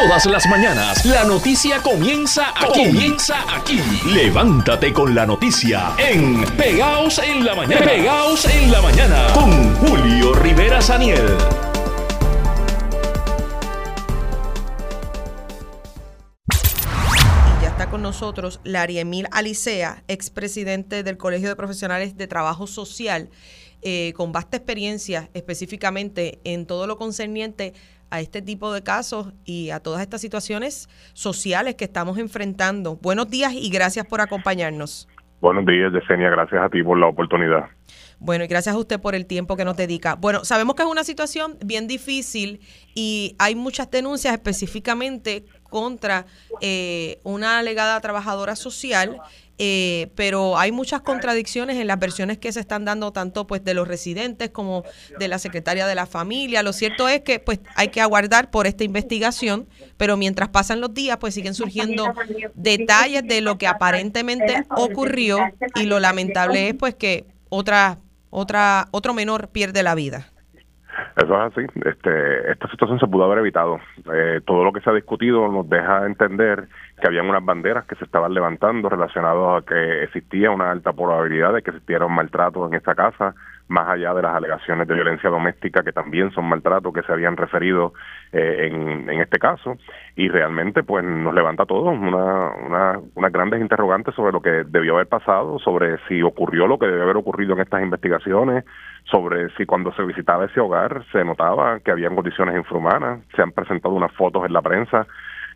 Todas las mañanas la noticia comienza aquí. Comienza aquí. Levántate con la noticia en Pegaos en la mañana. Pegaos en la mañana con Julio Rivera Saniel. Y ya está con nosotros Larry Emil Alicea, expresidente del Colegio de Profesionales de Trabajo Social, eh, con vasta experiencia específicamente en todo lo concerniente a este tipo de casos y a todas estas situaciones sociales que estamos enfrentando. Buenos días y gracias por acompañarnos. Buenos días, Yesenia. Gracias a ti por la oportunidad. Bueno, y gracias a usted por el tiempo que nos dedica. Bueno, sabemos que es una situación bien difícil y hay muchas denuncias específicamente contra eh, una alegada trabajadora social eh, pero hay muchas contradicciones en las versiones que se están dando tanto pues de los residentes como de la secretaria de la familia. Lo cierto es que pues hay que aguardar por esta investigación, pero mientras pasan los días pues siguen surgiendo detalles de lo que aparentemente ocurrió y lo lamentable es pues que otra otra otro menor pierde la vida. Eso es así. Este, esta situación se pudo haber evitado. Eh, todo lo que se ha discutido nos deja entender que habían unas banderas que se estaban levantando relacionadas a que existía una alta probabilidad de que existiera un maltrato en esta casa, más allá de las alegaciones de violencia doméstica que también son maltrato que se habían referido eh, en, en, este caso. Y realmente pues nos levanta todo una, una, unas grandes interrogantes sobre lo que debió haber pasado, sobre si ocurrió lo que debe haber ocurrido en estas investigaciones, sobre si cuando se visitaba ese hogar se notaba que habían condiciones infrahumanas, se han presentado unas fotos en la prensa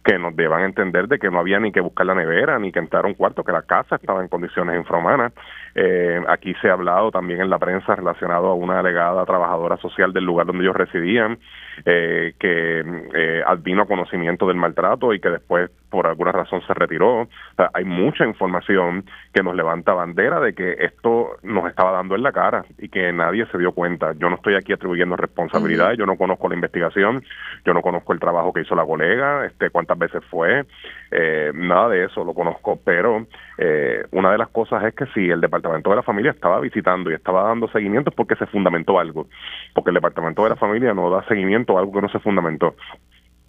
que nos deban entender de que no había ni que buscar la nevera, ni que entrar a un cuarto, que la casa estaba en condiciones infrahumanas. Eh, aquí se ha hablado también en la prensa relacionado a una alegada trabajadora social del lugar donde ellos residían, eh, que eh, vino conocimiento del maltrato y que después por alguna razón se retiró. hay mucha información que nos levanta bandera de que esto nos estaba dando en la cara y que nadie se dio cuenta. Yo no estoy aquí atribuyendo responsabilidades, yo no conozco la investigación, yo no conozco el trabajo que hizo la colega, este cuántas veces fue, eh, nada de eso lo conozco, pero eh, una de las cosas es que si el Departamento de la Familia estaba visitando y estaba dando seguimiento es porque se fundamentó algo, porque el Departamento de la Familia no da seguimiento a algo que no se fundamentó.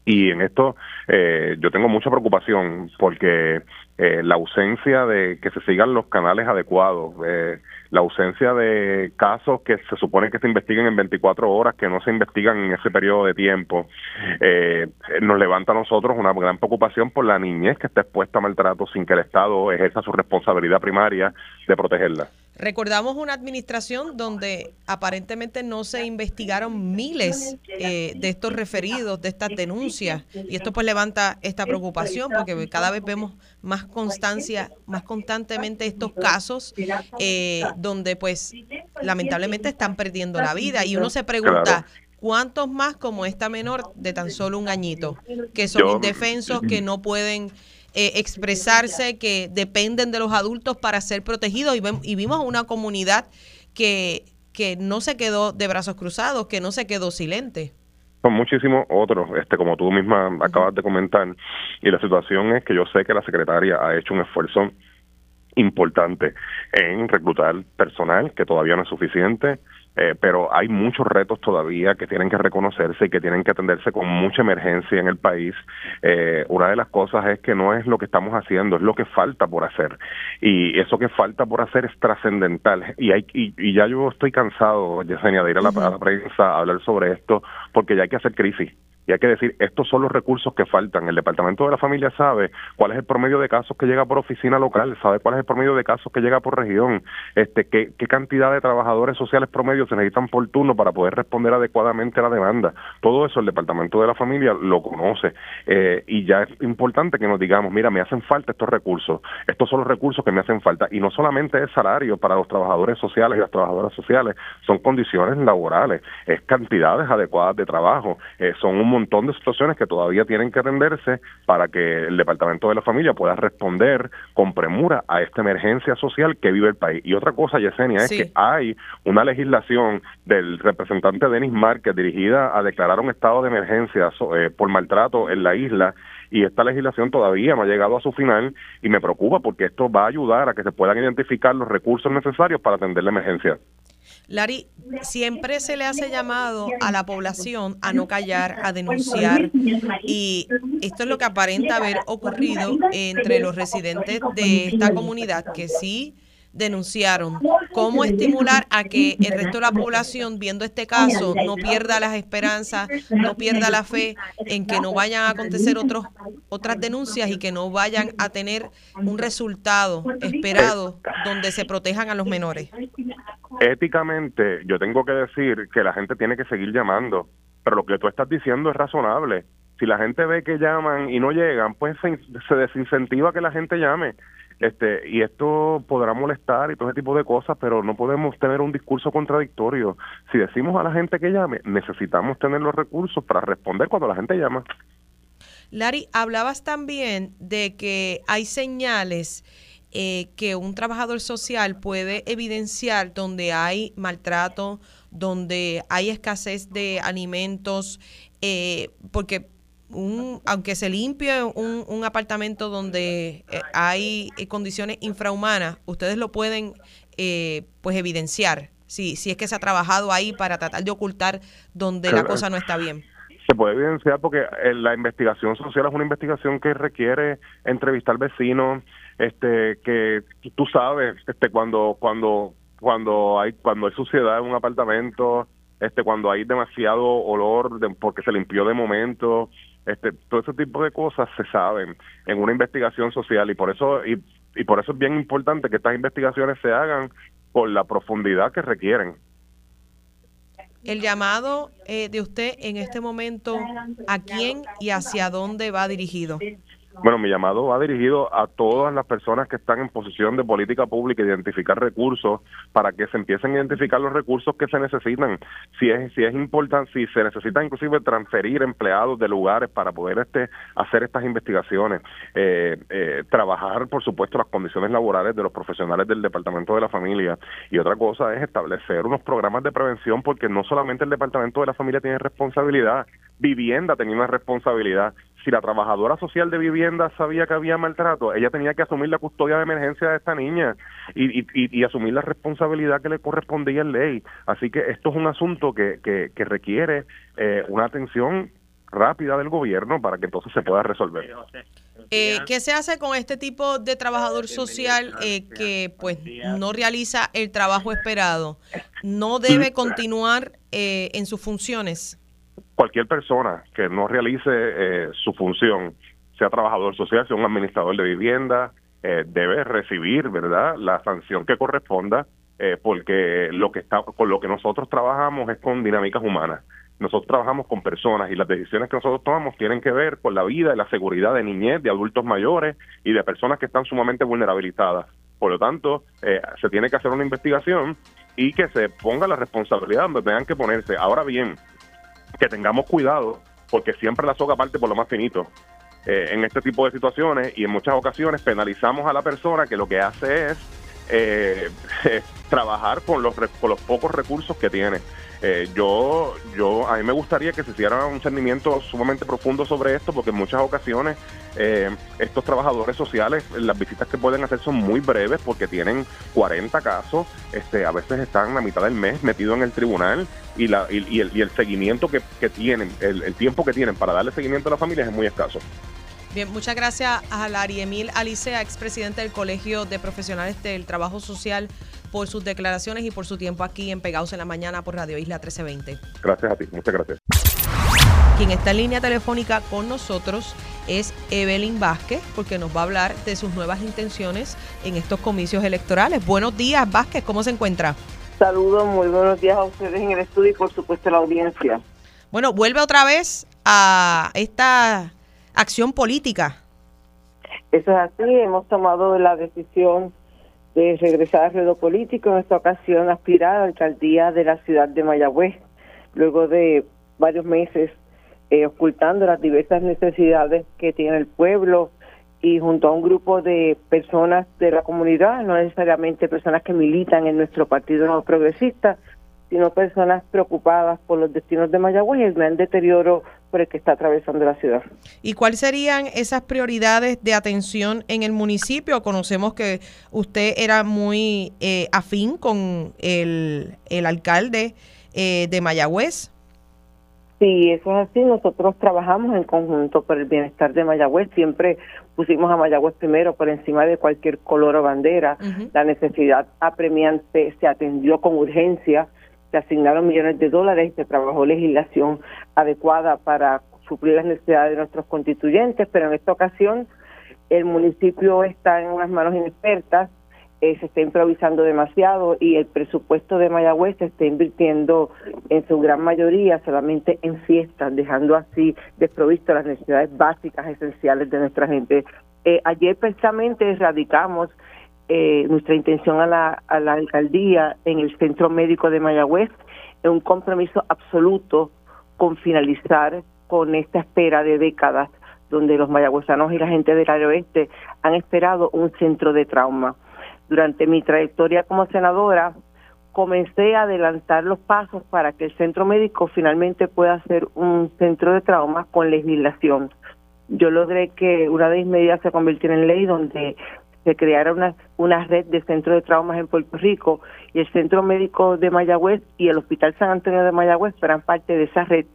Y en esto eh, yo tengo mucha preocupación porque eh, la ausencia de que se sigan los canales adecuados, eh, la ausencia de casos que se supone que se investiguen en 24 horas, que no se investigan en ese periodo de tiempo, eh, nos levanta a nosotros una gran preocupación por la niñez que está expuesta a maltrato sin que el Estado ejerza su responsabilidad primaria de protegerla. Recordamos una administración donde aparentemente no se investigaron miles eh, de estos referidos, de estas denuncias, y esto pues levanta esta preocupación porque cada vez vemos más constancia, más constantemente estos casos eh, donde pues lamentablemente están perdiendo la vida. Y uno se pregunta, ¿cuántos más como esta menor de tan solo un añito, que son indefensos, que no pueden eh, expresarse, que dependen de los adultos para ser protegidos. Y, vimos una comunidad que, que no se quedó de brazos cruzados, que no se quedó silente son muchísimos otros, este, como tú misma acabas de comentar, y la situación es que yo sé que la secretaria ha hecho un esfuerzo importante en reclutar personal, que todavía no es suficiente, eh, pero hay muchos retos todavía que tienen que reconocerse y que tienen que atenderse con mucha emergencia en el país. Eh, una de las cosas es que no es lo que estamos haciendo, es lo que falta por hacer. Y eso que falta por hacer es trascendental. Y, hay, y, ya yo estoy cansado, Yesenia, de ir a la, a la prensa a hablar sobre esto, porque ya hay que hacer crisis y hay que decir, estos son los recursos que faltan. El Departamento de la Familia sabe cuál es el promedio de casos que llega por oficina local, sabe cuál es el promedio de casos que llega por región, este, qué, qué cantidad de trabajadores sociales promedio se necesitan por turno para poder responder adecuadamente a la demanda. Todo eso el Departamento de la Familia lo conoce eh, y ya es importante que nos digamos, mira, me hacen falta estos recursos, estos son los recursos que me hacen falta y no solamente es salario para los trabajadores sociales y las trabajadoras sociales, son condiciones laborales, es cantidades adecuadas de trabajo, eh, son un montón de situaciones que todavía tienen que atenderse para que el Departamento de la Familia pueda responder con premura a esta emergencia social que vive el país. Y otra cosa, Yesenia, es que hay una legislación del representante Denis Márquez dirigida a declarar un estado de emergencia eh, por maltrato en la isla y esta legislación todavía no ha llegado a su final y me preocupa porque esto va a ayudar a que se puedan identificar los recursos necesarios para atender la emergencia. Lari, siempre se le hace llamado a la población a no callar, a denunciar y esto es lo que aparenta haber ocurrido entre los residentes de esta comunidad, que sí denunciaron. ¿Cómo estimular a que el resto de la población, viendo este caso, no pierda las esperanzas, no pierda la fe en que no vayan a acontecer otros, otras denuncias y que no vayan a tener un resultado esperado donde se protejan a los menores? Éticamente, yo tengo que decir que la gente tiene que seguir llamando, pero lo que tú estás diciendo es razonable. Si la gente ve que llaman y no llegan, pues se, se desincentiva que la gente llame este y esto podrá molestar y todo ese tipo de cosas, pero no podemos tener un discurso contradictorio. Si decimos a la gente que llame, necesitamos tener los recursos para responder cuando la gente llama. Lari, hablabas también de que hay señales eh, que un trabajador social puede evidenciar donde hay maltrato, donde hay escasez de alimentos, eh, porque un, aunque se limpie un, un apartamento donde eh, hay eh, condiciones infrahumanas, ustedes lo pueden eh, pues evidenciar si, si es que se ha trabajado ahí para tratar de ocultar donde la cosa no está bien. Se puede evidenciar porque la investigación social es una investigación que requiere entrevistar vecinos, este que tú sabes, este cuando cuando cuando hay cuando hay suciedad en un apartamento, este cuando hay demasiado olor porque se limpió de momento, este, todo ese tipo de cosas se saben en una investigación social y por eso y, por eso es bien importante que estas investigaciones se hagan con la profundidad que requieren. El llamado eh, de usted en este momento, ¿a quién y hacia dónde va dirigido? Bueno, mi llamado va dirigido a todas las personas que están en posición de política pública, identificar recursos para que se empiecen a identificar los recursos que se necesitan. Si es si es importante, si se necesita inclusive transferir empleados de lugares para poder este hacer estas investigaciones, eh, eh, trabajar, por supuesto, las condiciones laborales de los profesionales del Departamento de la Familia y otra cosa es establecer unos programas de prevención porque no solamente el Departamento de la Familia tiene responsabilidad, vivienda tenía una responsabilidad si la trabajadora social de vivienda sabía que había maltrato, ella tenía que asumir la custodia de emergencia de esta niña y, y, asumir la responsabilidad que le correspondía en ley. Así que esto es un asunto que, que, que requiere eh, una atención rápida del gobierno para que entonces se pueda resolver. Eh, ¿Qué se hace con este tipo de trabajador social eh, que pues no realiza el trabajo esperado? ¿No debe continuar eh, en sus funciones? Cualquier persona que no realice eh, su función, sea trabajador social, sea un administrador de vivienda, eh, debe recibir, ¿verdad?, la sanción que corresponda, eh, porque lo que está, con lo que nosotros trabajamos es con dinámicas humanas. Nosotros trabajamos con personas y las decisiones que nosotros tomamos tienen que ver con la vida y la seguridad de niñez, de adultos mayores y de personas que están sumamente vulnerabilizadas. Por lo tanto, se tiene que hacer una investigación y que se ponga la responsabilidad donde tengan que ponerse. Ahora bien, que tengamos cuidado, porque siempre la soga parte por lo más finito. Eh, en este tipo de situaciones y en muchas ocasiones penalizamos a la persona que lo que hace es eh, trabajar con los, con los pocos recursos que tiene. Eh, yo, yo, a mí me gustaría que se hiciera un cernimiento sumamente profundo sobre esto, porque en muchas ocasiones eh, estos trabajadores sociales, las visitas que pueden hacer son muy breves, porque tienen 40 casos, este, a veces están a mitad del mes metidos en el tribunal y, la, y, el, y el, seguimiento que, que tienen, el, el, tiempo que tienen para darle seguimiento a las familias es muy escaso. Bien, muchas gracias a Lari Emil Alicea, expresidente del Colegio de Profesionales del Trabajo Social por sus declaraciones y por su tiempo aquí en Pegados en la Mañana por Radio Isla 1320. Gracias a ti, muchas gracias. Quien está en línea telefónica con nosotros es Evelyn Vázquez, porque nos va a hablar de sus nuevas intenciones en estos comicios electorales. Buenos días, Vázquez, ¿cómo se encuentra? Saludos, muy buenos días a ustedes en el estudio y por supuesto a la audiencia. Bueno, vuelve otra vez a esta acción política. Eso es así, hemos tomado la decisión de regresar al ruedo político, en esta ocasión aspirar a alcaldía de la ciudad de Mayagüez, luego de varios meses eh, ocultando las diversas necesidades que tiene el pueblo y junto a un grupo de personas de la comunidad, no necesariamente personas que militan en nuestro partido no progresista, sino personas preocupadas por los destinos de Mayagüez y el gran deterioro por el que está atravesando la ciudad. ¿Y cuáles serían esas prioridades de atención en el municipio? Conocemos que usted era muy eh, afín con el, el alcalde eh, de Mayagüez. Sí, eso es así. Nosotros trabajamos en conjunto por el bienestar de Mayagüez. Siempre pusimos a Mayagüez primero por encima de cualquier color o bandera. La necesidad apremiante se atendió con urgencia. Se asignaron millones de dólares y se trabajó legislación adecuada para suplir las necesidades de nuestros constituyentes. Pero en esta ocasión el municipio está en unas manos inexpertas eh, se está improvisando demasiado y el presupuesto de Mayagüez se está invirtiendo en su gran mayoría solamente en fiestas, dejando así desprovisto las necesidades básicas, esenciales de nuestra gente. Eh, ayer precisamente radicamos eh, nuestra intención a la, a la alcaldía en el Centro Médico de Mayagüez en un compromiso absoluto con finalizar con esta espera de décadas donde los mayagüezanos y la gente del área oeste han esperado un centro de trauma durante mi trayectoria como senadora, comencé a adelantar los pasos para que el centro médico finalmente pueda ser un centro de trauma con legislación. Yo logré que una de mis medidas se convirtiera en ley donde se creara una, una red de centros de traumas en Puerto Rico y el Centro Médico de Mayagüez y el Hospital San Antonio de Mayagüez fueran parte de esa red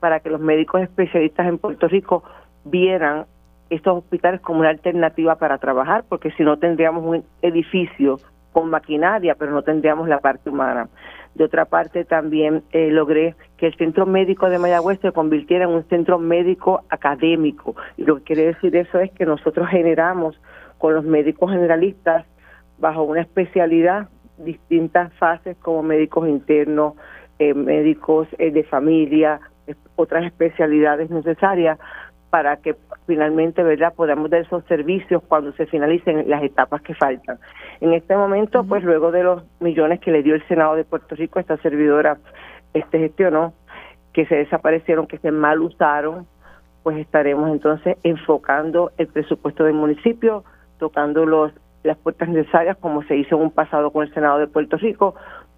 para que los médicos especialistas en Puerto Rico vieran estos hospitales como una alternativa para trabajar, porque si no tendríamos un edificio con maquinaria, pero no tendríamos la parte humana. De otra parte, también eh, logré que el Centro Médico de Mayagüez se convirtiera en un centro médico académico. Y lo que quiere decir eso es que nosotros generamos con los médicos generalistas, bajo una especialidad, distintas fases como médicos internos, eh, médicos eh, de familia, otras especialidades necesarias para que finalmente verdad podamos dar esos servicios cuando se finalicen las etapas que faltan. En este momento, pues luego de los millones que le dio el Senado de Puerto Rico, esta servidora este gestionó, que se desaparecieron, que se mal usaron, pues estaremos entonces enfocando el presupuesto del municipio, tocando los las puertas necesarias como se hizo en un pasado con el Senado de Puerto Rico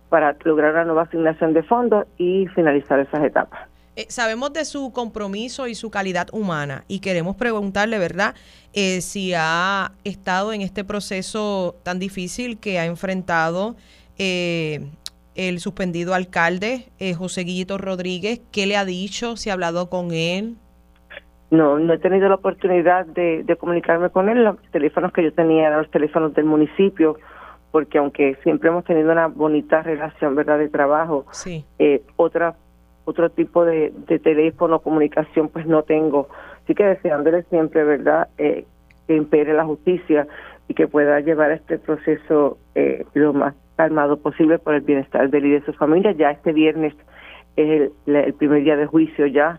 para lograr una nueva asignación de fondos y finalizar esas etapas. Eh, sabemos de su compromiso y su calidad humana y queremos preguntarle, ¿verdad?, eh, si ha estado en este proceso tan difícil que ha enfrentado eh, el suspendido alcalde José Guillito Rodríguez. ¿Qué le ha dicho? ¿Si ha hablado con él? No, no he tenido la oportunidad de, comunicarme con él. Los teléfonos que yo tenía eran los teléfonos del municipio porque aunque siempre hemos tenido una bonita relación, ¿verdad?, de trabajo, sí. eh, otras otro tipo de, teléfono, comunicación, pues no tengo. Así que deseándole siempre, ¿verdad?, eh, que impere la justicia y que pueda llevar este proceso eh, lo más calmado posible por el bienestar de él y de su familia. Ya este viernes es el, primer día de juicio ya,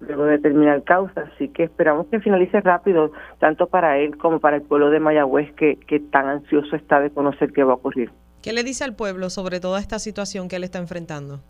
luego de terminar causa, así que esperamos que finalice rápido, tanto para él como para el pueblo de Mayagüez, que, que tan ansioso está de conocer qué va a ocurrir. ¿Qué le dice al pueblo sobre toda esta situación que él está enfrentando?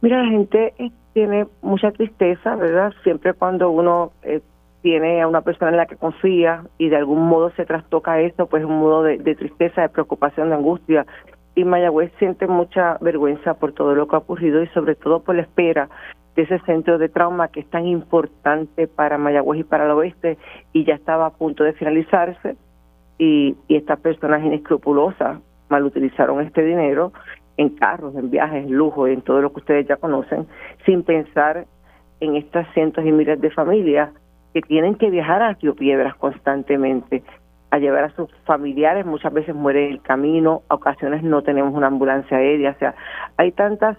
Mira, la gente eh, tiene mucha tristeza, ¿verdad? Siempre cuando uno eh, tiene a una persona en la que confía y de algún modo se trastoca eso, pues un modo de, tristeza, de preocupación, de angustia. Y Mayagüez siente mucha vergüenza por todo lo que ha ocurrido y sobre todo por la espera de ese centro de trauma que es tan importante para Mayagüez y para el oeste y ya estaba a punto de finalizarse y, estas personas inescrupulosas mal utilizaron este dinero en carros, en viajes, en lujo, en todo lo que ustedes ya conocen, sin pensar en estas cientos y miles de familias que tienen que viajar a Río Piedras constantemente, a llevar a sus familiares, muchas veces mueren en el camino, a ocasiones no tenemos una ambulancia aérea, o sea, hay tantas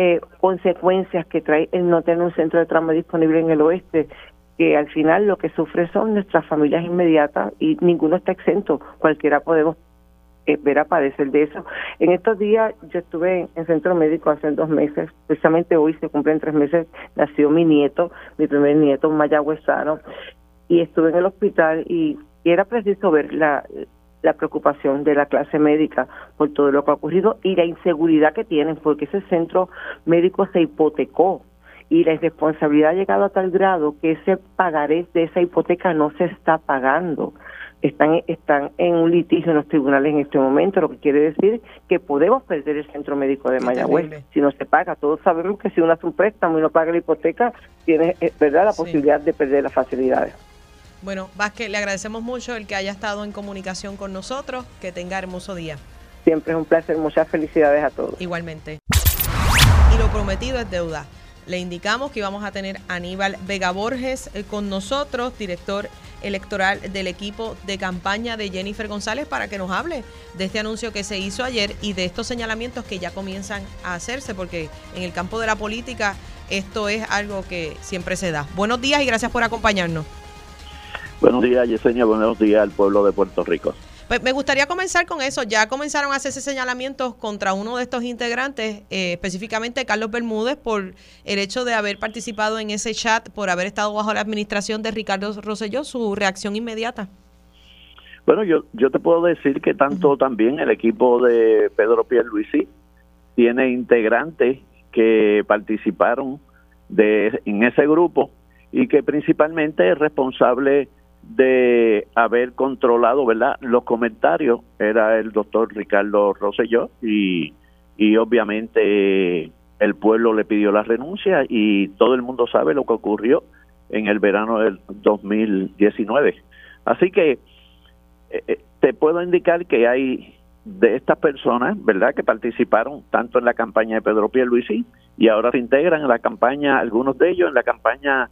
eh, consecuencias que trae el no tener un centro de trauma disponible en el oeste que al final lo que sufre son nuestras familias inmediatas y ninguno está exento, cualquiera podemos ver a padecer de eso. En estos días yo estuve en centro médico hace dos meses, precisamente hoy se cumplen tres meses, nació mi nieto, mi primer nieto, mayagüezano, y estuve en el hospital y, era preciso ver la, la preocupación de la clase médica por todo lo que ha ocurrido y la inseguridad que tienen, porque ese centro médico se hipotecó y la irresponsabilidad ha llegado a tal grado que ese pagaré de esa hipoteca no se está pagando están, están en un litigio en los tribunales en este momento, lo que quiere decir que podemos perder el centro médico de Mayagüez si no se paga. Todos sabemos que si uno hace un préstamo y no paga la hipoteca, tiene eh, verdad la posibilidad de perder las facilidades. Bueno, Vázquez, le agradecemos mucho el que haya estado en comunicación con nosotros. Que tenga hermoso día. Siempre es un placer. Muchas felicidades a todos. Igualmente. Y lo prometido es deuda. le indicamos que íbamos a tener a Aníbal Vega Borges eh, con nosotros, director electoral del equipo de campaña de Jennifer González, para que nos hable de este anuncio que se hizo ayer y de estos señalamientos que ya comienzan a hacerse, porque en el campo de la política esto es algo que siempre se da. Buenos días y gracias por acompañarnos. Buenos días, Yesenia. Buenos días al pueblo de Puerto Rico. Pues me gustaría comenzar con eso. Ya comenzaron a hacerse señalamientos contra uno de estos integrantes, eh, específicamente Carlos Bermúdez, por el hecho de haber participado en ese chat, por haber estado bajo la administración de Ricardo Rosselló. Su reacción inmediata. Bueno, yo, yo te puedo decir que tanto también el equipo de Pedro Pierluisi tiene integrantes que participaron de, en ese grupo y que principalmente es responsable de haber controlado, ¿verdad? Los comentarios era el doctor Ricardo Rosselló y, y obviamente el pueblo le pidió la renuncia y todo el mundo sabe lo que ocurrió en el verano del 2019. Así que eh, eh, te puedo indicar que hay de estas personas, ¿verdad?, que participaron tanto en la campaña de Pedro Pierluisi y ahora se integran en la campaña, algunos de ellos en la campaña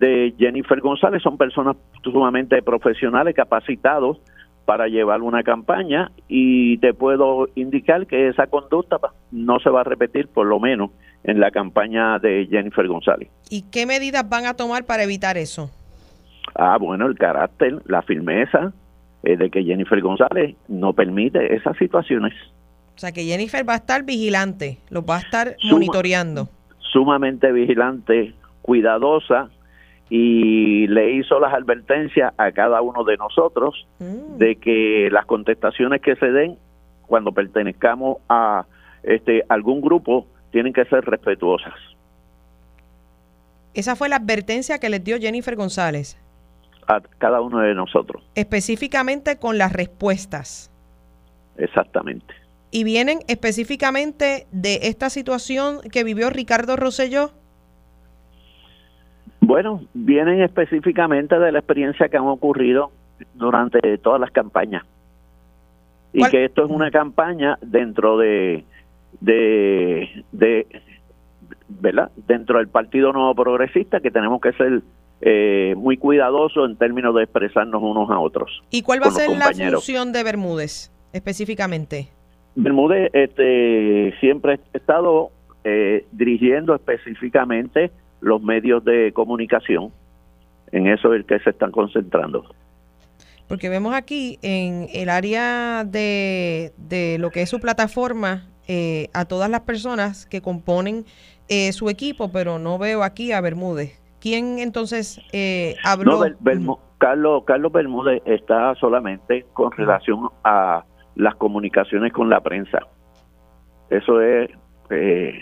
de Jennifer González son personas sumamente profesionales, capacitados para llevar una campaña y te puedo indicar que esa conducta no se va a repetir por lo menos en la campaña de Jennifer González. ¿Y qué medidas van a tomar para evitar eso? Ah, bueno, el carácter, la firmeza eh, de que Jennifer González no permite esas situaciones. O sea, que Jennifer va a estar vigilante, lo va a estar monitoreando. Sumamente vigilante, cuidadosa, y le hizo las advertencias a cada uno de nosotros mm. de que las contestaciones que se den cuando pertenezcamos a este algún grupo tienen que ser respetuosas. Esa fue la advertencia que les dio Jennifer González. A cada uno de nosotros. Específicamente con las respuestas. Exactamente. ¿Y vienen específicamente de esta situación que vivió Ricardo Rosselló? Bueno, vienen específicamente de la experiencia que han ocurrido durante todas las campañas. Y que esto es una campaña dentro de, de, de, ¿verdad? Dentro del Partido Nuevo Progresista que tenemos que ser eh, muy cuidadosos en términos de expresarnos unos a otros. ¿Y cuál va a ser la función de Bermúdez específicamente? Bermúdez este, siempre ha estado eh, dirigiendo específicamente los medios de comunicación. En eso es el que se están concentrando. Porque vemos aquí en el área de, de lo que es su plataforma eh, a todas las personas que componen eh, su equipo, pero no veo aquí a Bermúdez. ¿Quién entonces eh, habló? Carlos, Carlos Bermúdez está solamente con relación a las comunicaciones con la prensa. Eso es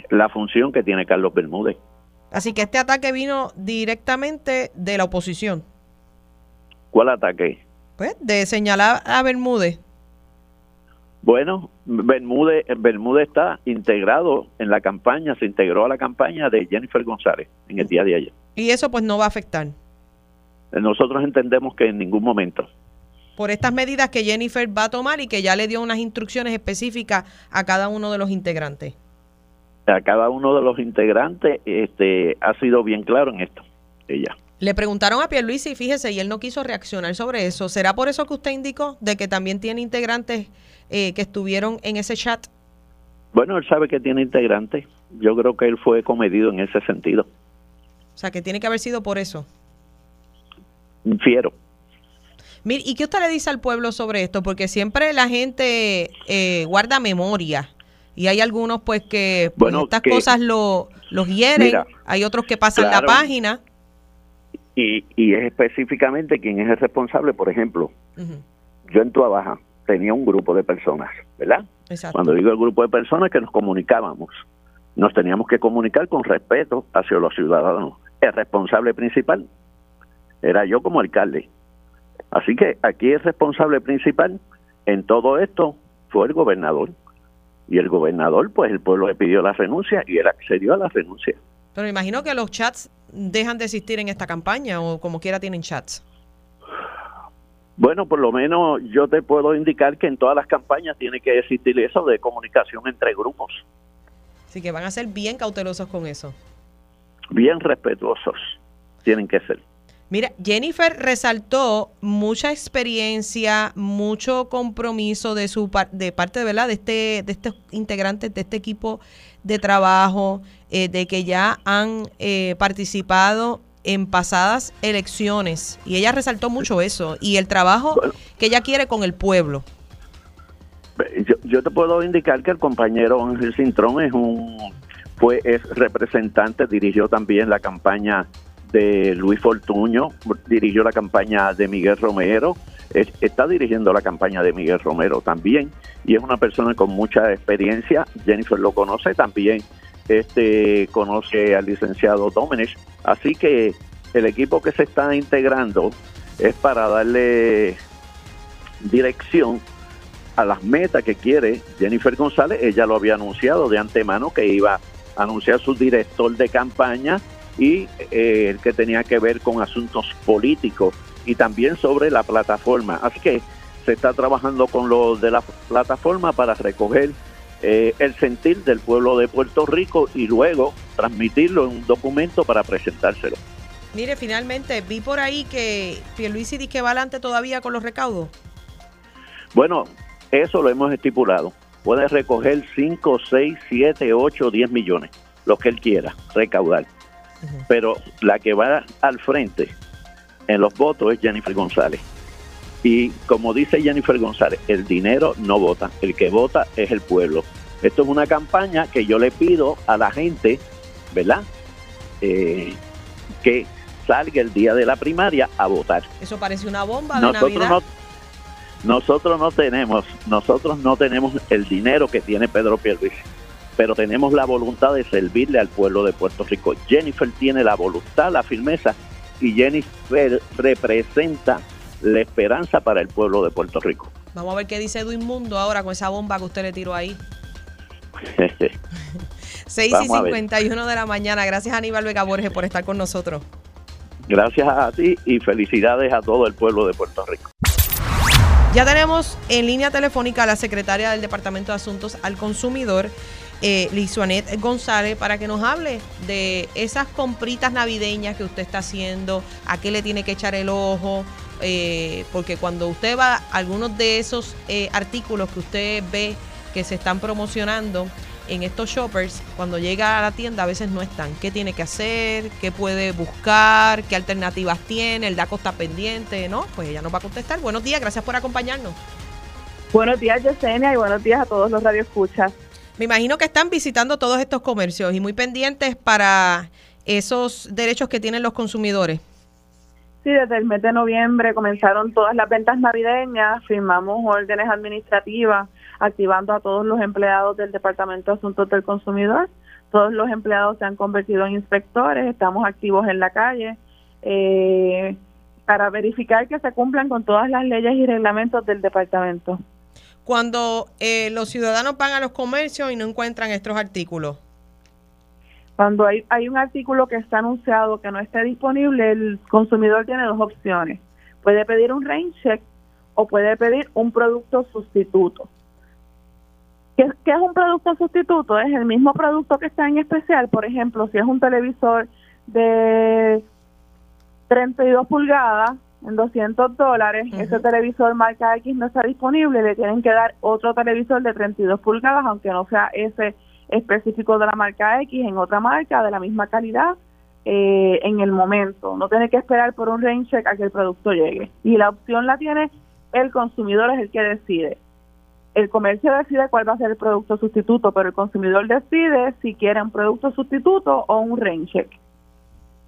la función que tiene Carlos Bermúdez. Así que este ataque vino directamente de la oposición. ¿Cuál ataque? Pues de señalar a Bermúdez. Bueno, Bermúdez, Bermúdez está integrado en la campaña, se integró a la campaña de Jennifer González en el día de ayer. ¿Y eso pues no va a afectar? Nosotros entendemos que en ningún momento. Por estas medidas que Jennifer va a tomar y que ya le dio unas instrucciones específicas a cada uno de los integrantes a cada uno de los integrantes este, ha sido bien claro en esto. Ella. Le preguntaron a Pierluisi, fíjese, y él no quiso reaccionar sobre eso. ¿Será por eso que usted indicó de que también tiene integrantes eh, que estuvieron en ese chat? Bueno, él sabe que tiene integrantes. Yo creo que él fue comedido en ese sentido. O sea, que tiene que haber sido por eso. Fiero. Mire, ¿y qué usted le dice al pueblo sobre esto? Porque siempre la gente eh, guarda memoria y hay algunos pues que estas cosas lo, los hieren, hay otros que pasan la página. Y, y es específicamente quién es el responsable, por ejemplo, yo en Tua Baja tenía un grupo de personas, ¿verdad? Cuando digo el grupo de personas que nos comunicábamos, nos teníamos que comunicar con respeto hacia los ciudadanos. El responsable principal era yo como alcalde. Así que aquí el responsable principal en todo esto fue el gobernador. Y el gobernador, pues el pueblo le pidió la renuncia y él accedió a la renuncia. Pero me imagino que los chats dejan de existir en esta campaña o como quiera tienen chats. Bueno, por lo menos yo te puedo indicar que en todas las campañas tiene que existir eso de comunicación entre grupos. Así que van a ser bien cautelosos con eso. bien respetuosos tienen que ser. Mira, Jennifer resaltó mucha experiencia, mucho compromiso de su de parte ¿verdad? de este de estos integrantes de este equipo de trabajo, eh, de que ya han eh, participado en pasadas elecciones y ella resaltó mucho eso y el trabajo que ella quiere con el pueblo. Yo, yo, te puedo indicar que el compañero Ángel Cintrón es un fue es representante, dirigió también la campaña de Luis Fortuño, dirigió la campaña de Miguel Romero, está dirigiendo la campaña de Miguel Romero también y es una persona con mucha experiencia, Jennifer lo conoce también, este conoce al licenciado Domenech, así que el equipo que se está integrando es para darle dirección a las metas que quiere Jennifer González, ella lo había anunciado de antemano que iba a anunciar su director de campaña y eh, el que tenía que ver con asuntos políticos y también sobre la plataforma. Así que se está trabajando con los de la plataforma para recoger eh, el sentir del pueblo de Puerto Rico y luego transmitirlo en un documento para presentárselo. Mire, finalmente vi por ahí que Pierluisi dice que va adelante todavía con los recaudos. Bueno, eso lo hemos estipulado. Puede recoger 5, 6, 7, 8, 10 millones, lo que él quiera recaudar pero la que va al frente en los votos es Jennifer González. Y como dice Jennifer González, el dinero no vota, el que vota es el pueblo. Esto es una campaña que yo le pido a la gente, ¿verdad? Eh, que salga el día de la primaria a votar. Eso parece una bomba de nosotros Navidad. No, nosotros no tenemos, nosotros no tenemos el dinero que tiene Pedro Pierluisi pero tenemos la voluntad de servirle al pueblo de Puerto Rico. Jennifer tiene la voluntad, la firmeza y Jennifer representa la esperanza para el pueblo de Puerto Rico. Vamos a ver qué dice Edwin Mundo ahora con esa bomba que usted le tiró ahí. 6 y 51 de la mañana. Gracias Aníbal Vega Borges por estar con nosotros. Gracias a ti y felicidades a todo el pueblo de Puerto Rico. Ya tenemos en línea telefónica a la secretaria del Departamento de Asuntos al Consumidor, eh, Lizuanet González para que nos hable de esas compritas navideñas que usted está haciendo, a qué le tiene que echar el ojo, eh, porque cuando usted va algunos de esos eh, artículos que usted ve que se están promocionando en estos shoppers, cuando llega a la tienda a veces no están. ¿Qué tiene que hacer? ¿Qué puede buscar? ¿Qué alternativas tiene? ¿El DACO está pendiente? ¿No? Pues ella nos va a contestar. Buenos días, gracias por acompañarnos. Buenos días, Yesenia, y buenos días a todos los radioescuchas. Me imagino que están visitando todos estos comercios y muy pendientes para esos derechos que tienen los consumidores. Sí, desde el mes de noviembre comenzaron todas las ventas navideñas, firmamos órdenes administrativas activando a todos los empleados del Departamento de Asuntos del Consumidor. Todos los empleados se han convertido en inspectores, estamos activos en la calle eh, para verificar que se cumplan con todas las leyes y reglamentos del departamento cuando eh, los ciudadanos van a los comercios y no encuentran estos artículos? Cuando hay, hay un artículo que está anunciado que no esté disponible, el consumidor tiene dos opciones. Puede pedir un rain check o puede pedir un producto sustituto. ¿Qué, ¿Qué, es un producto sustituto? Es el mismo producto que está en especial. Por ejemplo, si es un televisor de 32 pulgadas, en 200 dólares, ese televisor marca X no está disponible, le tienen que dar otro televisor de 32 pulgadas, aunque no sea ese específico de la marca X, en otra marca de la misma calidad, eh, en el momento. No tiene que esperar por un rain check a que el producto llegue. Y la opción la tiene el consumidor, es el que decide. El comercio decide cuál va a ser el producto sustituto, pero el consumidor decide si quiere un producto sustituto o un rain check.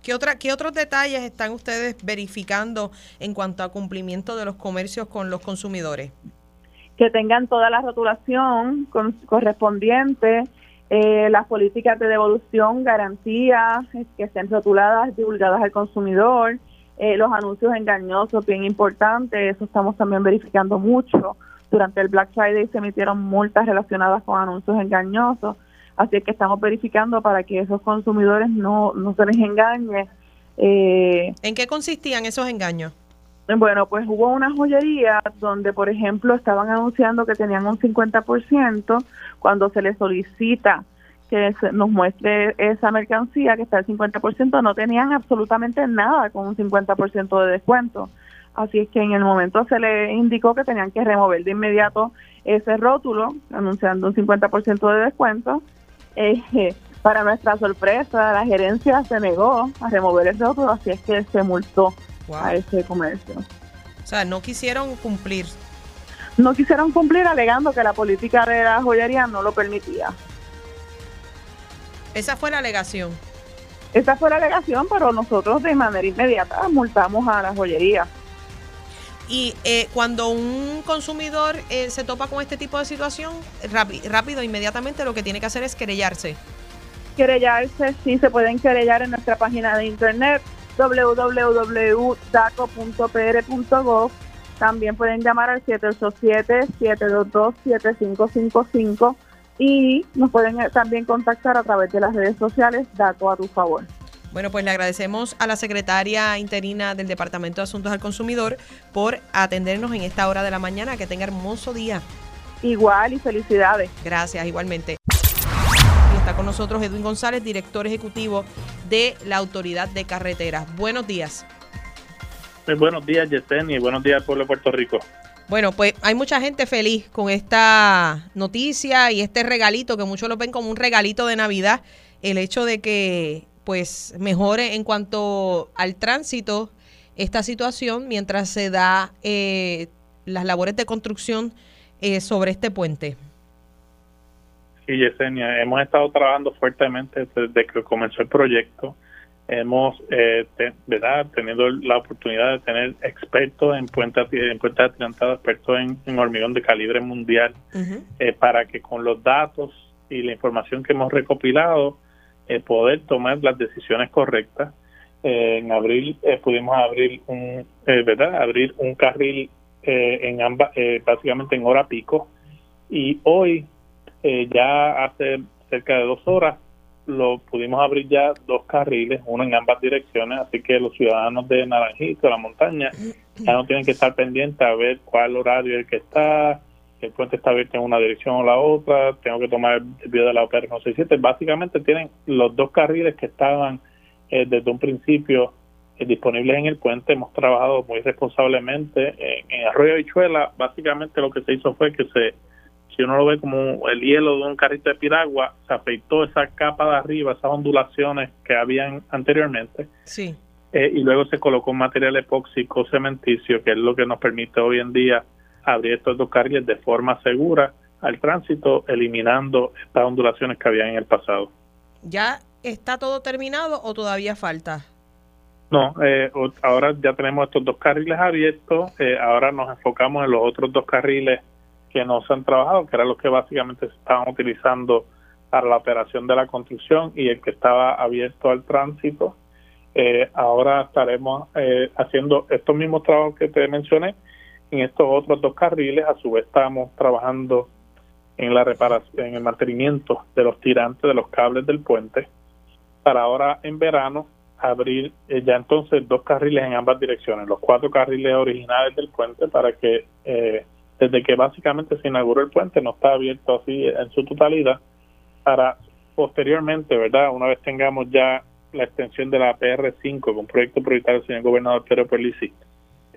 ¿Qué, otra, ¿Qué otros detalles están ustedes verificando en cuanto a cumplimiento de los comercios con los consumidores? Que tengan toda la rotulación correspondiente, eh, las políticas de devolución, garantías, que estén rotuladas, divulgadas al consumidor, eh, los anuncios engañosos, bien importante, eso estamos también verificando mucho. Durante el Black Friday se emitieron multas relacionadas con anuncios engañosos Así que estamos verificando para que esos consumidores no, no se les engañe. Eh, ¿En qué consistían esos engaños? Bueno, pues hubo una joyería donde, por ejemplo, estaban anunciando que tenían un 50% cuando se les solicita que nos muestre esa mercancía que está al 50%, no tenían absolutamente nada con un 50% de descuento. Así es que en el momento se le indicó que tenían que remover de inmediato ese rótulo anunciando un 50% de descuento. Eh, para nuestra sorpresa, la gerencia se negó a remover el rótulo, así es que se multó a ese comercio. O sea, no quisieron cumplir. No quisieron cumplir alegando que la política de la joyería no lo permitía. Esa fue la alegación. Esa fue la alegación, pero nosotros de manera inmediata multamos a la joyería. Y eh, cuando un consumidor eh, se topa con este tipo de situación, rápido, inmediatamente lo que tiene que hacer es querellarse. Querellarse, sí, se pueden querellar en nuestra página de internet www.daco.pr.gov. También pueden llamar al 787-722-7555 y nos pueden eh, también contactar a través de las redes sociales Daco a tu favor. Bueno, pues le agradecemos a la secretaria interina del Departamento de Asuntos al Consumidor por atendernos en esta hora de la mañana. Que tenga hermoso día. Igual y felicidades. Gracias, igualmente. está con nosotros Edwin González, director ejecutivo de la Autoridad de Carreteras. Buenos días. Muy buenos días, Yesenia, y buenos días, pueblo de Puerto Rico. Bueno, pues hay mucha gente feliz con esta noticia y este regalito, que muchos lo ven como un regalito de Navidad, el hecho de que pues mejore en cuanto al tránsito esta situación mientras se da eh, las labores de construcción eh, sobre este puente. Sí, Yesenia, hemos estado trabajando fuertemente desde que comenzó el proyecto. Hemos, eh, ¿verdad?, tenido la oportunidad de tener expertos en puentes en puentes atlantadas, expertos en, hormigón de calibre mundial, eh, para que con los datos y la información que hemos recopilado, eh, poder tomar las decisiones correctas. Eh, en abril eh, pudimos abrir un, ¿verdad? Abrir un carril en ambas, básicamente en hora pico, y hoy ya hace cerca de dos horas lo pudimos abrir ya dos carriles, uno en ambas direcciones, así que los ciudadanos de Naranjito, la montaña, ya no tienen que estar pendientes a ver cuál horario es el que está, el puente está abierto en una dirección o la otra, tengo que tomar el video de la OPR 167. Básicamente tienen los dos carriles que estaban eh, desde un principio eh, disponibles en el puente. Hemos trabajado muy responsablemente en, Arroyo Bichuela. Básicamente lo que se hizo fue que se, si uno lo ve como el hielo de un carrito de piragua, se afeitó esa capa de arriba, esas ondulaciones que habían anteriormente. Sí. Eh, y luego se colocó un material epóxico cementicio, que es lo que nos permite hoy en día abrir estos dos carriles de forma segura al tránsito, eliminando estas ondulaciones que había en el pasado. ¿Ya está todo terminado o todavía falta? No, eh, ahora ya tenemos estos dos carriles abiertos, eh, ahora nos enfocamos en los otros dos carriles que no se han trabajado, que eran los que básicamente se estaban utilizando para la operación de la construcción y el que estaba abierto al tránsito. Eh, ahora estaremos haciendo estos mismos trabajos que te mencioné, en estos otros dos carriles. A su vez estamos trabajando en la reparación, en el mantenimiento de los tirantes de los cables del puente para ahora en verano abrir eh, ya entonces dos carriles en ambas direcciones, los cuatro carriles originales del puente para que eh, desde que básicamente se inauguró el puente no está abierto así en su totalidad para posteriormente, ¿verdad? Una vez tengamos ya la extensión de la PR5 con proyecto prioritario del señor gobernador Pedro Pelici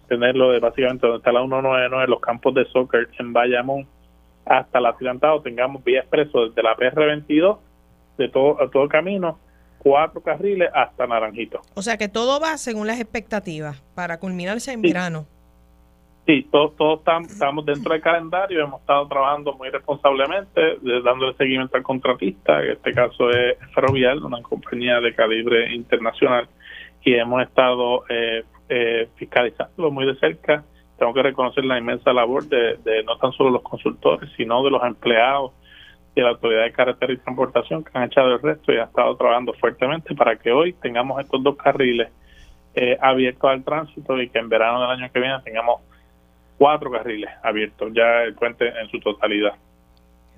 tenerlo de básicamente donde está la 199, los campos de soccer en Bayamón, hasta la Atlantado, tengamos vía expreso desde la PR22, de todo, todo el camino, cuatro carriles hasta Naranjito. O sea que todo va según las expectativas para culminarse en verano. Sí, todos todo estamos, dentro del calendario, hemos estado trabajando muy responsablemente, dándole seguimiento al contratista, en este caso es Ferrovial, una compañía de calibre internacional, y hemos estado eh, eh, fiscalizándolo muy de cerca. Tengo que reconocer la inmensa labor de, no tan solo los consultores, sino de los empleados de la Autoridad de Carretera y Transportación que han echado el resto y han estado trabajando fuertemente para que hoy tengamos estos dos carriles eh, abiertos al tránsito y que en verano del año que viene tengamos cuatro carriles abiertos, ya el puente en su totalidad.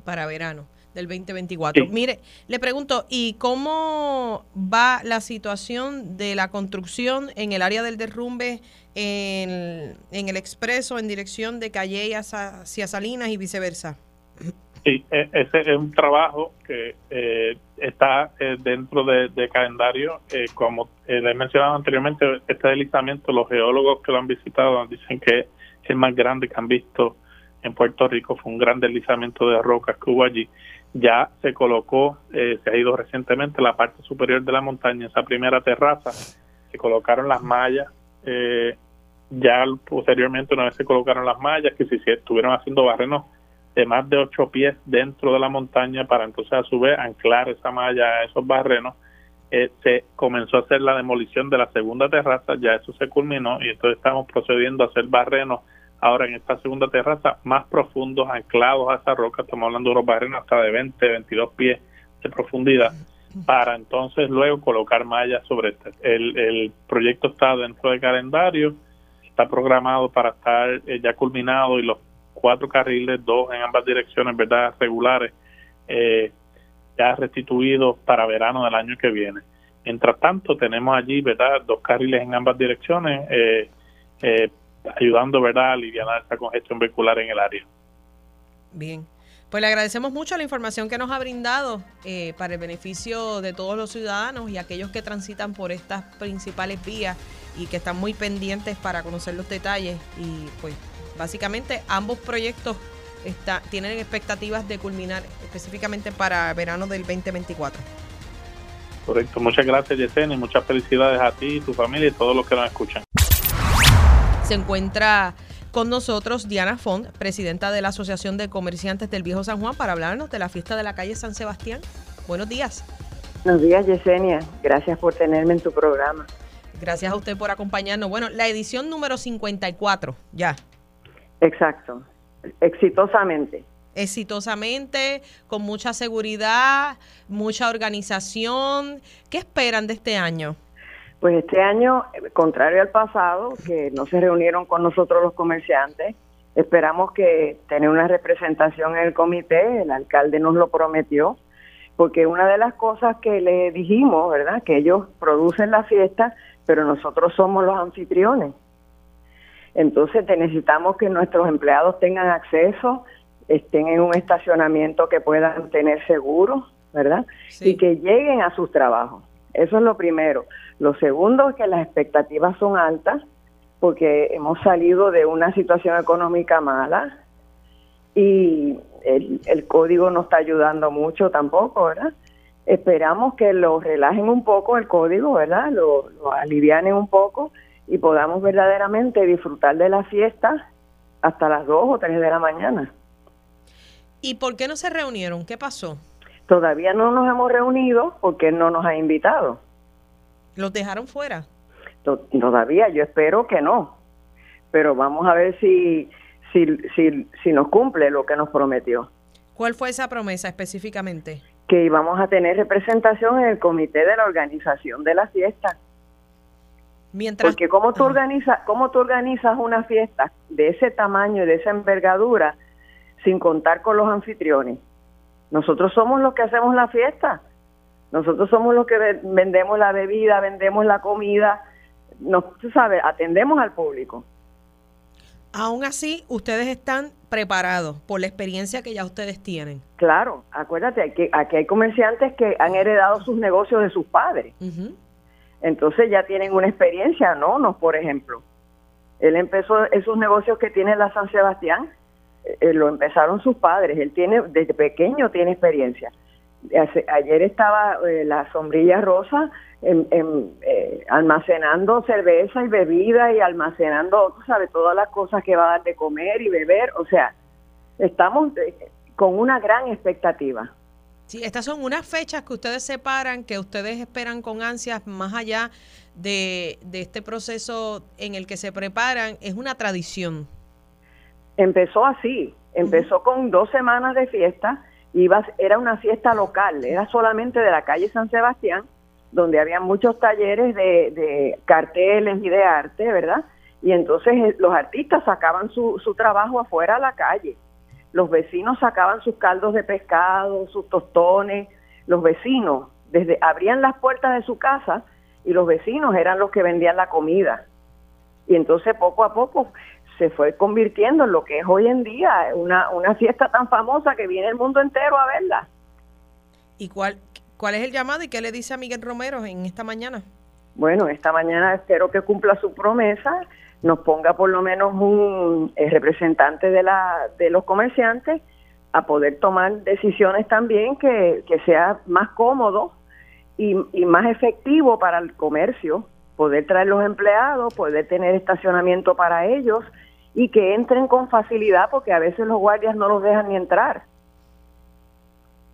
Para verano del 2024. Mire, le pregunto, ¿y cómo va la situación de la construcción en el área del derrumbe en, el expreso en dirección de Calle hacia, hacia Salinas y viceversa? Sí, e, ese es un trabajo que eh, está eh, dentro de, calendario. Eh, como le he mencionado anteriormente, este deslizamiento, los geólogos que lo han visitado dicen que es el más grande que han visto en Puerto Rico. Fue un gran deslizamiento de rocas que hubo allí. Ya se colocó, se ha ido recientemente la parte superior de la montaña, esa primera terraza, se colocaron las mallas. ya posteriormente, una vez se colocaron las mallas, que se estuvieron haciendo barrenos de más de ocho pies dentro de la montaña para entonces a su vez anclar esa malla a esos barrenos. Eh, se comenzó a hacer la demolición de la segunda terraza, ya eso se culminó y entonces estamos procediendo a hacer barrenos ahora en esta segunda terraza más profundos, anclados a esa roca, estamos hablando de unos barrenos hasta de 20, 22 pies de profundidad, para entonces luego colocar mallas sobre este. El, el proyecto está dentro del calendario, está programado para estar eh, ya culminado y los cuatro carriles, dos en ambas direcciones, ¿verdad? Regulares, eh, ya restituidos para verano del año que viene. Mientras tanto, tenemos allí, ¿verdad? Dos carriles en ambas direcciones, eh, eh, ayudando, ¿verdad?, a aliviar esa congestión vehicular en el área. Bien. Pues le agradecemos mucho la información que nos ha brindado para el beneficio de todos los ciudadanos y aquellos que transitan por estas principales vías y que están muy pendientes para conocer los detalles y pues Básicamente ambos proyectos está, tienen expectativas de culminar específicamente para verano del 2024. Correcto, muchas gracias Yesenia y muchas felicidades a ti, tu familia y todos los que nos escuchan. Se encuentra con nosotros Diana Font, presidenta de la Asociación de Comerciantes del Viejo San Juan, para hablarnos de la fiesta de la calle San Sebastián. Buenos días. Buenos días, Yesenia. Gracias por tenerme en tu programa. Gracias a usted por acompañarnos. Bueno, la edición número 54, ya. Exacto, exitosamente. Exitosamente, con mucha seguridad, mucha organización. ¿Qué esperan de este año? Pues este año, contrario al pasado, que no se reunieron con nosotros los comerciantes, esperamos que tener una representación en el comité, el alcalde nos lo prometió, porque una de las cosas que le dijimos, ¿verdad? Que ellos producen la fiesta, pero nosotros somos los anfitriones. Entonces necesitamos que nuestros empleados tengan acceso, estén en un estacionamiento que puedan tener seguro, ¿verdad? Y que lleguen a sus trabajos. Eso es lo primero. Lo segundo es que las expectativas son altas porque hemos salido de una situación económica mala y el, código no está ayudando mucho tampoco, ¿verdad? Esperamos que lo relajen un poco el código, ¿verdad? Lo, lo alivianen un poco y podamos verdaderamente disfrutar de la fiesta hasta las 2 o 3 de la mañana. ¿Y por qué no se reunieron? ¿Qué pasó? Todavía no nos hemos reunido porque él no nos ha invitado. ¿Los dejaron fuera? Todavía, yo espero que no. Pero vamos a ver si, si, si, si nos cumple lo que nos prometió. ¿Cuál fue esa promesa específicamente? Que íbamos a tener representación en el comité de la organización de la fiesta. Porque cómo tú, organizas, cómo tú organizas una fiesta de ese tamaño y de esa envergadura sin contar con los anfitriones. Nosotros somos los que hacemos la fiesta. Nosotros somos los que vendemos la bebida, vendemos la comida. Nos, tú sabes, atendemos al público. Aún así, ustedes están preparados por la experiencia que ya ustedes tienen. Claro, acuérdate, que aquí hay comerciantes que han heredado sus negocios de sus padres entonces ya tienen una experiencia, ¿no? no por ejemplo. Él empezó esos negocios que tiene la San Sebastián, eh, lo empezaron sus padres, él tiene, desde pequeño tiene experiencia. ayer estaba eh, la sombrilla rosa eh, almacenando cerveza y bebida y almacenando, tú sabes, todas las cosas que va a dar de comer y beber, o sea, estamos con una gran expectativa. Sí, estas son unas fechas que ustedes separan, que ustedes esperan con ansias más allá de, este proceso en el que se preparan. Es una tradición. Empezó así, empezó con dos semanas de fiesta, iba, era una fiesta local, era solamente de la calle San Sebastián, donde había muchos talleres de, de carteles y de arte, ¿verdad? Y entonces eh, los artistas sacaban su, su trabajo afuera a la calle los vecinos sacaban sus caldos de pescado, sus tostones, los vecinos desde abrían las puertas de su casa y los vecinos eran los que vendían la comida. Y entonces poco a poco se fue convirtiendo en lo que es hoy en día una, una fiesta tan famosa que viene el mundo entero a verla. ¿Y cuál, cuál es el llamado y qué le dice a Miguel Romero en esta mañana? Bueno, esta mañana espero que cumpla su promesa, nos ponga por lo menos un eh, representante de, la, de los comerciantes a poder tomar decisiones también que, que sea más cómodo y, y más efectivo para el comercio, poder traer los empleados, poder tener estacionamiento para ellos y que entren con facilidad porque a veces los guardias no los dejan ni entrar.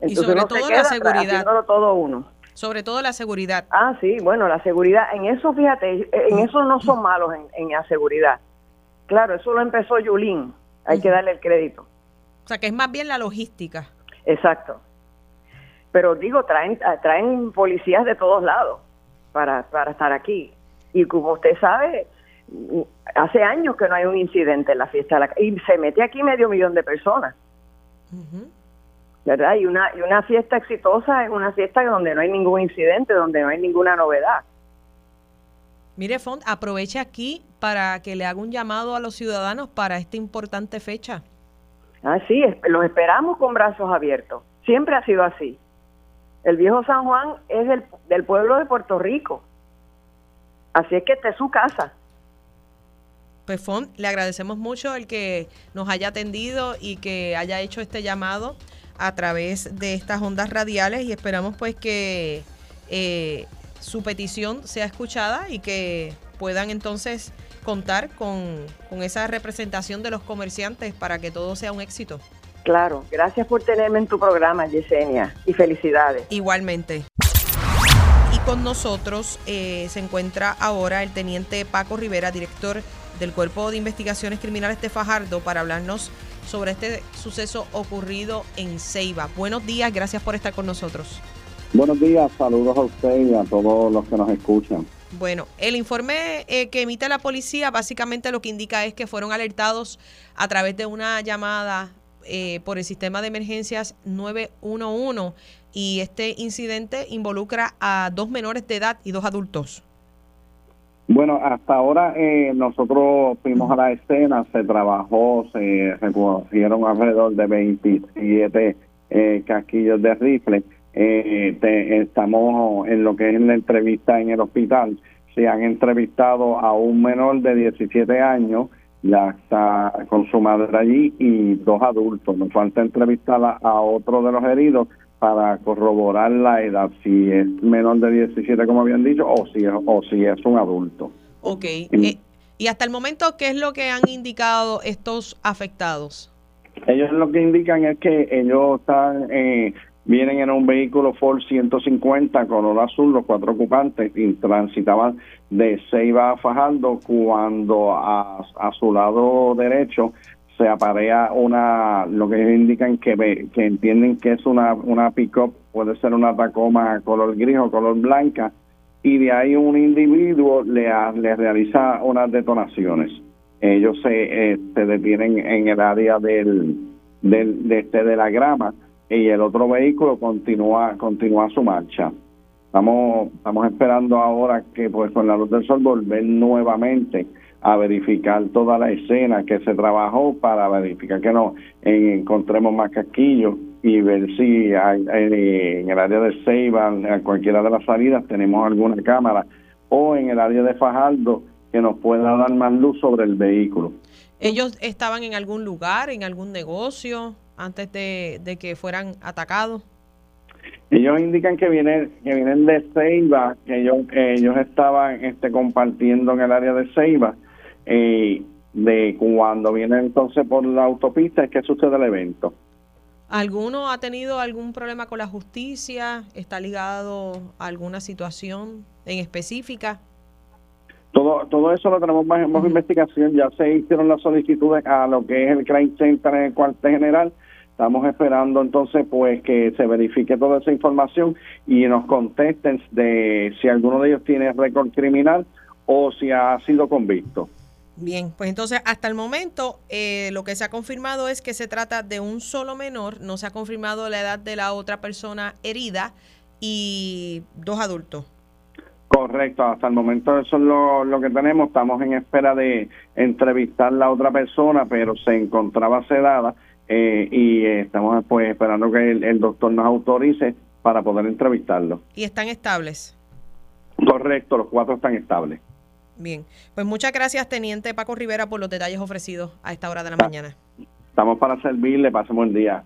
y sobre todo la seguridad. todo uno. Sobre todo la seguridad. Ah, sí, bueno, la seguridad. En eso, fíjate, en eso no son malos en, en la seguridad. Claro, eso lo empezó Yulín. Hay que darle el crédito. O sea, que es más bien la logística. Exacto. Pero digo, traen, traen policías de todos lados para, para estar aquí. Y como usted sabe, hace años que no hay un incidente en la fiesta de la, y se mete aquí medio millón de personas. ¿Verdad? Y una, y una fiesta exitosa es una fiesta donde no hay ningún incidente, donde no hay ninguna novedad. Mire, Font, aproveche aquí para que le haga un llamado a los ciudadanos para esta importante fecha. Ah, sí, los esperamos con brazos abiertos. Siempre ha sido así. El viejo San Juan es del, del pueblo de Puerto Rico. Así es que esta es su casa. Pues le agradecemos mucho el que nos haya atendido y que haya hecho este llamado a través de estas ondas radiales y esperamos pues que eh, su petición sea escuchada y que puedan entonces contar con, con esa representación de los comerciantes para que todo sea un éxito. Claro, gracias por tenerme en tu programa, Yesenia, y felicidades. Igualmente. Y con nosotros eh, se encuentra ahora el teniente Paco Rivera, director del Cuerpo de Investigaciones Criminales de Fajardo, para hablarnos sobre este suceso ocurrido en Ceiba. Buenos días, gracias por estar con nosotros. Buenos días, saludos a usted y a todos los que nos escuchan. Bueno, el informe eh, que emite la policía básicamente lo que indica es que fueron alertados a través de una llamada eh, por el sistema de emergencias 911 y este incidente involucra a dos menores de edad y dos adultos. Bueno, hasta ahora eh, nosotros fuimos a la escena, se trabajó, se recogieron alrededor de 27 eh, casquillos de rifle. estamos en lo que es la entrevista en el hospital. Se han entrevistado a un menor de 17 años ya está con su madre allí y dos adultos. Nos falta entrevistar a otro de los heridos para corroborar la edad, si es menor de 17 como habían dicho o si es, o si es un adulto. Ok. Eh, y hasta el momento, ¿qué es lo que han indicado estos afectados? Ellos lo que indican es que ellos están eh, vienen en un vehículo Ford 150 color azul, los cuatro ocupantes, y transitaban de Ceiba a Fajardo cuando a, a su lado derecho se aparea una, lo que indican que, que entienden que es una, una pick-up, puede ser una Tacoma color gris o color blanca, y de ahí un individuo le, le realiza unas detonaciones. Ellos se, eh, se detienen en el área del, del, de, este, de la grama, y el otro vehículo continúa continúa su marcha. Estamos estamos esperando ahora que pues con la luz del sol volver nuevamente a verificar toda la escena que se trabajó para verificar que no encontremos más casquillos y ver si hay, en el área de Ceiba, en cualquiera de las salidas, tenemos alguna cámara o en el área de Fajardo que nos pueda dar más luz sobre el vehículo. ¿Ellos estaban en algún lugar, en algún negocio? antes de, que fueran atacados? Ellos indican que vienen que vienen de Ceiba, que ellos ellos estaban este compartiendo en el área de Ceiba eh, de cuando vienen entonces por la autopista es que sucede el evento. ¿Alguno ha tenido algún problema con la justicia? ¿Está ligado a alguna situación en específica? Todo, todo eso lo tenemos más, en investigación. Ya se hicieron las solicitudes a lo que es el Crime Center en el cuartel general Estamos esperando entonces pues que se verifique toda esa información y nos contesten de si alguno de ellos tiene récord criminal o si ha sido convicto. Bien, pues entonces hasta el momento eh, lo que se ha confirmado es que se trata de un solo menor, no se ha confirmado la edad de la otra persona herida y dos adultos. Correcto, hasta el momento eso es lo, lo que tenemos. Estamos en espera de entrevistar a la otra persona, pero se encontraba sedada eh, y estamos pues esperando que el, doctor nos autorice para poder entrevistarlo. ¿Y están estables? Correcto, los cuatro están estables. Bien, pues muchas gracias, Teniente Paco Rivera, por los detalles ofrecidos a esta hora de la mañana. Estamos para servirle, pasemos buen día.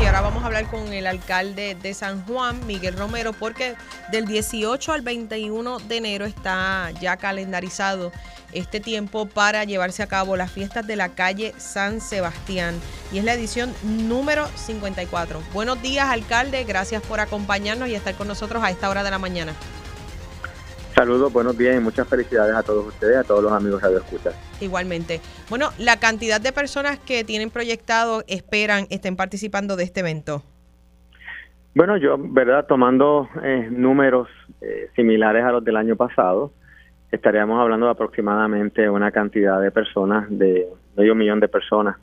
Y ahora vamos a hablar con el alcalde de San Juan, Miguel Romero, porque del 18 al 21 de enero está ya calendarizado este tiempo para llevarse a cabo las fiestas de la calle San Sebastián y es la edición número 54. Buenos días, alcalde, gracias por acompañarnos y estar con nosotros a esta hora de la mañana. Saludos, buenos días y muchas felicidades a todos ustedes, a todos los amigos de Escucha. Igualmente. Bueno, la cantidad de personas que tienen proyectado, esperan, estén participando de este evento. Bueno, yo, verdad, tomando eh, números eh, similares a los del año pasado, estaríamos hablando de aproximadamente una cantidad de personas, de medio millón de personas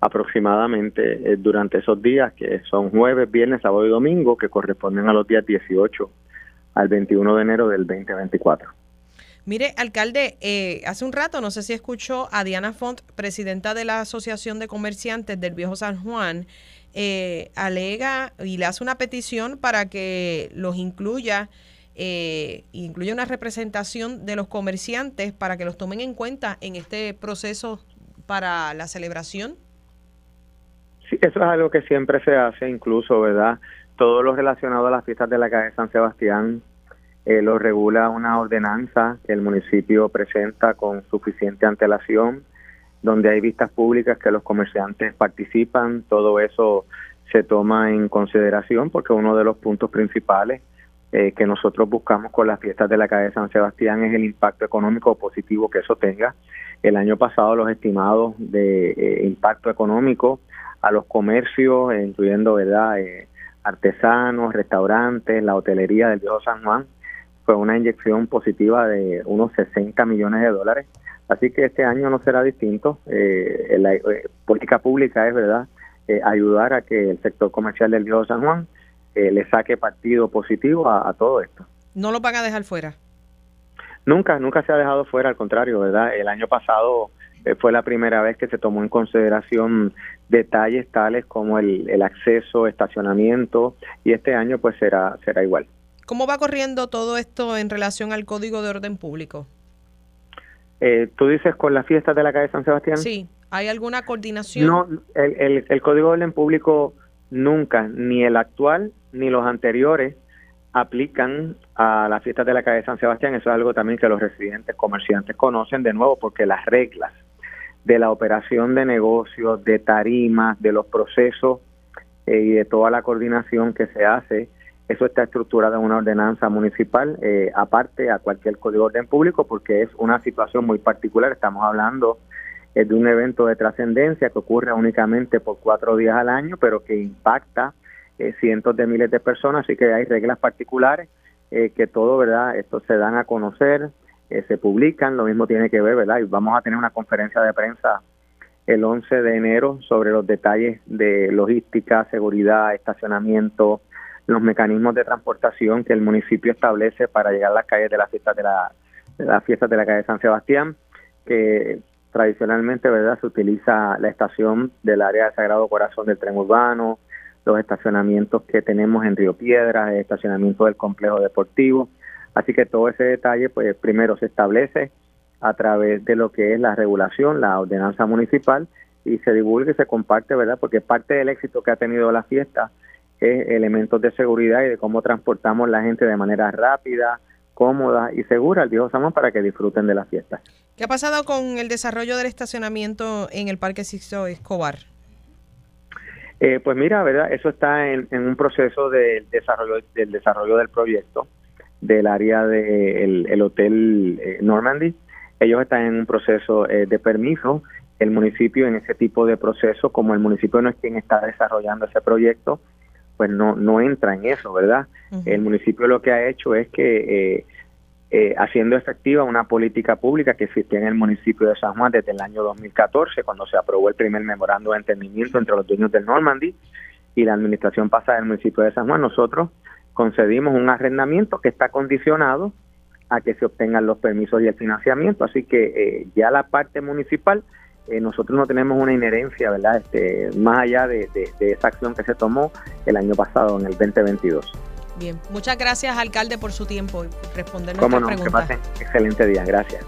aproximadamente eh, durante esos días, que son jueves, viernes, sábado y domingo, que corresponden a los días 18 al 21 de enero del 2024. Mire, alcalde, eh, hace un rato, no sé si escuchó a Diana Font, presidenta de la Asociación de Comerciantes del Viejo San Juan, eh, alega y le hace una petición para que los incluya, eh, incluya una representación de los comerciantes para que los tomen en cuenta en este proceso para la celebración. Sí, eso es algo que siempre se hace, incluso, ¿verdad? todo lo relacionado a las fiestas de la calle San Sebastián eh, lo regula una ordenanza que el municipio presenta con suficiente antelación, donde hay vistas públicas que los comerciantes participan, todo eso se toma en consideración porque uno de los puntos principales eh, que nosotros buscamos con las fiestas de la calle San Sebastián es el impacto económico positivo que eso tenga. El año pasado los estimados de eh, impacto económico a los comercios, incluyendo verdad artesanos, restaurantes, la hotelería del Viejo San Juan, fue una inyección positiva de unos 60 millones de dólares. Así que este año no será distinto. Eh, la eh, política pública es, ¿verdad?, eh, ayudar a que el sector comercial del Viejo San Juan le saque partido positivo a, todo esto. ¿No lo van a dejar fuera? Nunca, nunca se ha dejado fuera, al contrario, ¿verdad? El año pasado fue la primera vez que se tomó en consideración detalles tales como el, el, acceso, estacionamiento y este año pues será será igual. ¿Cómo va corriendo todo esto en relación al Código de Orden Público? Eh, ¿Tú dices con las fiestas de la calle San Sebastián? Sí. ¿Hay alguna coordinación? No, el, el, el Código de Orden Público nunca, ni el actual ni los anteriores, aplican a las fiestas de la calle San Sebastián. Eso es algo también que los residentes comerciantes conocen de nuevo porque las reglas de la operación de negocios, de tarimas, de los procesos eh, y de toda la coordinación que se hace. Eso está estructurado en una ordenanza municipal, eh, aparte a cualquier código de orden público, porque es una situación muy particular. Estamos hablando eh, de un evento de trascendencia que ocurre únicamente por cuatro días al año, pero que impacta cientos de miles de personas, así que hay reglas particulares que todo, ¿verdad? Esto se dan a conocer, se publican, lo mismo tiene que ver, ¿verdad? Y vamos a tener una conferencia de prensa el 11 de enero sobre los detalles de logística, seguridad, estacionamiento, los mecanismos de transportación que el municipio establece para llegar a las calles de las fiestas de la, de las fiestas de la calle San Sebastián, que tradicionalmente, ¿verdad? Se utiliza la estación del área de Sagrado Corazón del tren urbano, los estacionamientos que tenemos en Río Piedras, el estacionamiento del complejo deportivo Así que todo ese detalle, pues primero se establece a través de lo que es la regulación, la ordenanza municipal, y se divulga y se comparte, ¿verdad? Porque parte del éxito que ha tenido la fiesta es elementos de seguridad y de cómo transportamos la gente de manera rápida, cómoda y segura al viejo San para que disfruten de la fiesta. ¿Qué ha pasado con el desarrollo del estacionamiento en el Parque Sixto Escobar? Eh, pues mira, verdad, eso está en, un proceso de desarrollo del desarrollo del proyecto del área del el Hotel eh, Normandy. Ellos están en un proceso eh, de permiso. El municipio en ese tipo de proceso, como el municipio no es quien está desarrollando ese proyecto, pues no, no entra en eso, ¿verdad? El municipio lo que ha hecho es que eh, haciendo efectiva una política pública que existía en el municipio de San Juan desde el año 2014, cuando se aprobó el primer memorando de entendimiento entre los dueños del Normandy y la administración pasada del municipio de San Juan, nosotros concedimos un arrendamiento que está condicionado a que se obtengan los permisos y el financiamiento. Así que eh, ya la parte municipal, eh, nosotros no tenemos una inherencia, ¿verdad? Este, más allá de, esa acción que se tomó el año pasado, en el 2022. Bien, muchas gracias, alcalde, por su tiempo y responder nuestras no, preguntas. Que pasen excelente día, gracias.